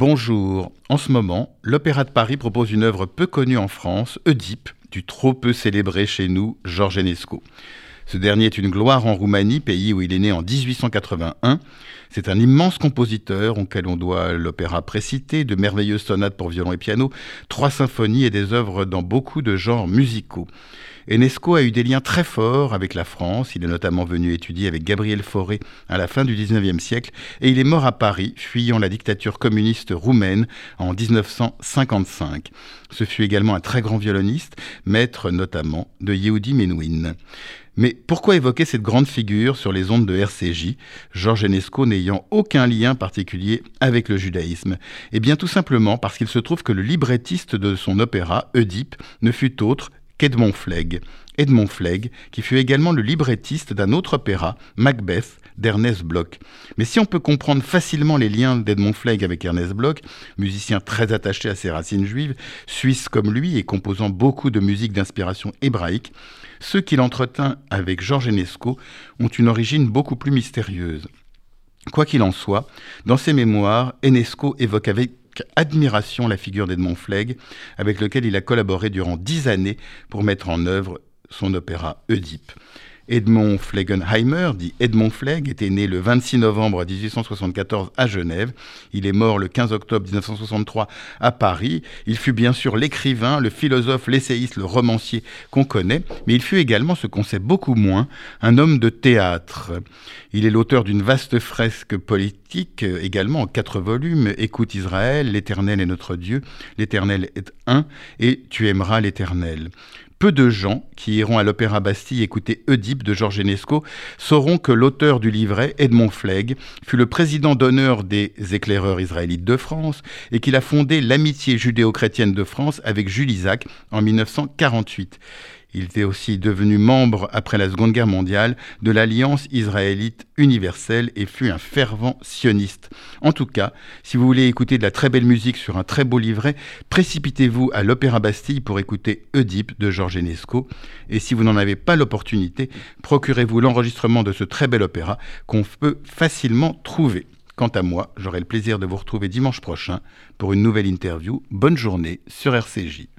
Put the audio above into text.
Bonjour. En ce moment, l'Opéra de Paris propose une œuvre peu connue en France, Oedipe, du trop peu célébré chez nous Georges Enesco. Ce dernier est une gloire en Roumanie, pays où il est né en 1881. C'est un immense compositeur auquel on doit l'opéra précité, de merveilleuses sonates pour violon et piano, trois symphonies et des œuvres dans beaucoup de genres musicaux. Enesco a eu des liens très forts avec la France. Il est notamment venu étudier avec Gabriel Fauré à la fin du XIXe siècle et il est mort à Paris, fuyant la dictature communiste roumaine en 1955. Ce fut également un très grand violoniste, maître notamment de Yehudi Menuhin. Mais pourquoi évoquer cette grande figure sur les ondes de RCJ, Georges Enesco n'ayant aucun lien particulier avec le judaïsme? Eh bien tout simplement parce qu'il se trouve que le librettiste de son opéra, Oedipe, ne fut autre qu'Edmond Flegg. Edmond Flegg, qui fut également le librettiste d'un autre opéra, Macbeth, d'Ernest Bloch. Mais si on peut comprendre facilement les liens d'Edmond Flegg avec Ernest Bloch, musicien très attaché à ses racines juives, suisse comme lui et composant beaucoup de musique d'inspiration hébraïque, ceux qu'il entretint avec Georges Enesco ont une origine beaucoup plus mystérieuse. Quoi qu'il en soit, dans ses mémoires, Enesco évoque avec admiration la figure d'Edmond Flegg, avec lequel il a collaboré durant dix années pour mettre en œuvre son opéra Oedipe. Edmond Flegenheimer, dit Edmond Flegg, était né le 26 novembre 1874 à Genève. Il est mort le 15 octobre 1963 à Paris. Il fut bien sûr l'écrivain, le philosophe, l'essayiste, le romancier qu'on connaît, mais il fut également, ce qu'on sait beaucoup moins, un homme de théâtre. Il est l'auteur d'une vaste fresque politique, également en quatre volumes, Écoute Israël, L'Éternel est notre Dieu, L'Éternel est un, et Tu aimeras l'Éternel. Peu de gens qui iront à l'Opéra Bastille écouter Oedipe de Georges Enesco sauront que l'auteur du livret, Edmond Flegg, fut le président d'honneur des éclaireurs israélites de France et qu'il a fondé l'amitié judéo-chrétienne de France avec Jules Isaac en 1948. Il était aussi devenu membre, après la Seconde Guerre mondiale, de l'Alliance israélite universelle et fut un fervent sioniste. En tout cas, si vous voulez écouter de la très belle musique sur un très beau livret, précipitez-vous à l'Opéra Bastille pour écouter Oedipe de Georges Enesco. Et si vous n'en avez pas l'opportunité, procurez-vous l'enregistrement de ce très bel opéra qu'on peut facilement trouver. Quant à moi, j'aurai le plaisir de vous retrouver dimanche prochain pour une nouvelle interview. Bonne journée sur RCJ.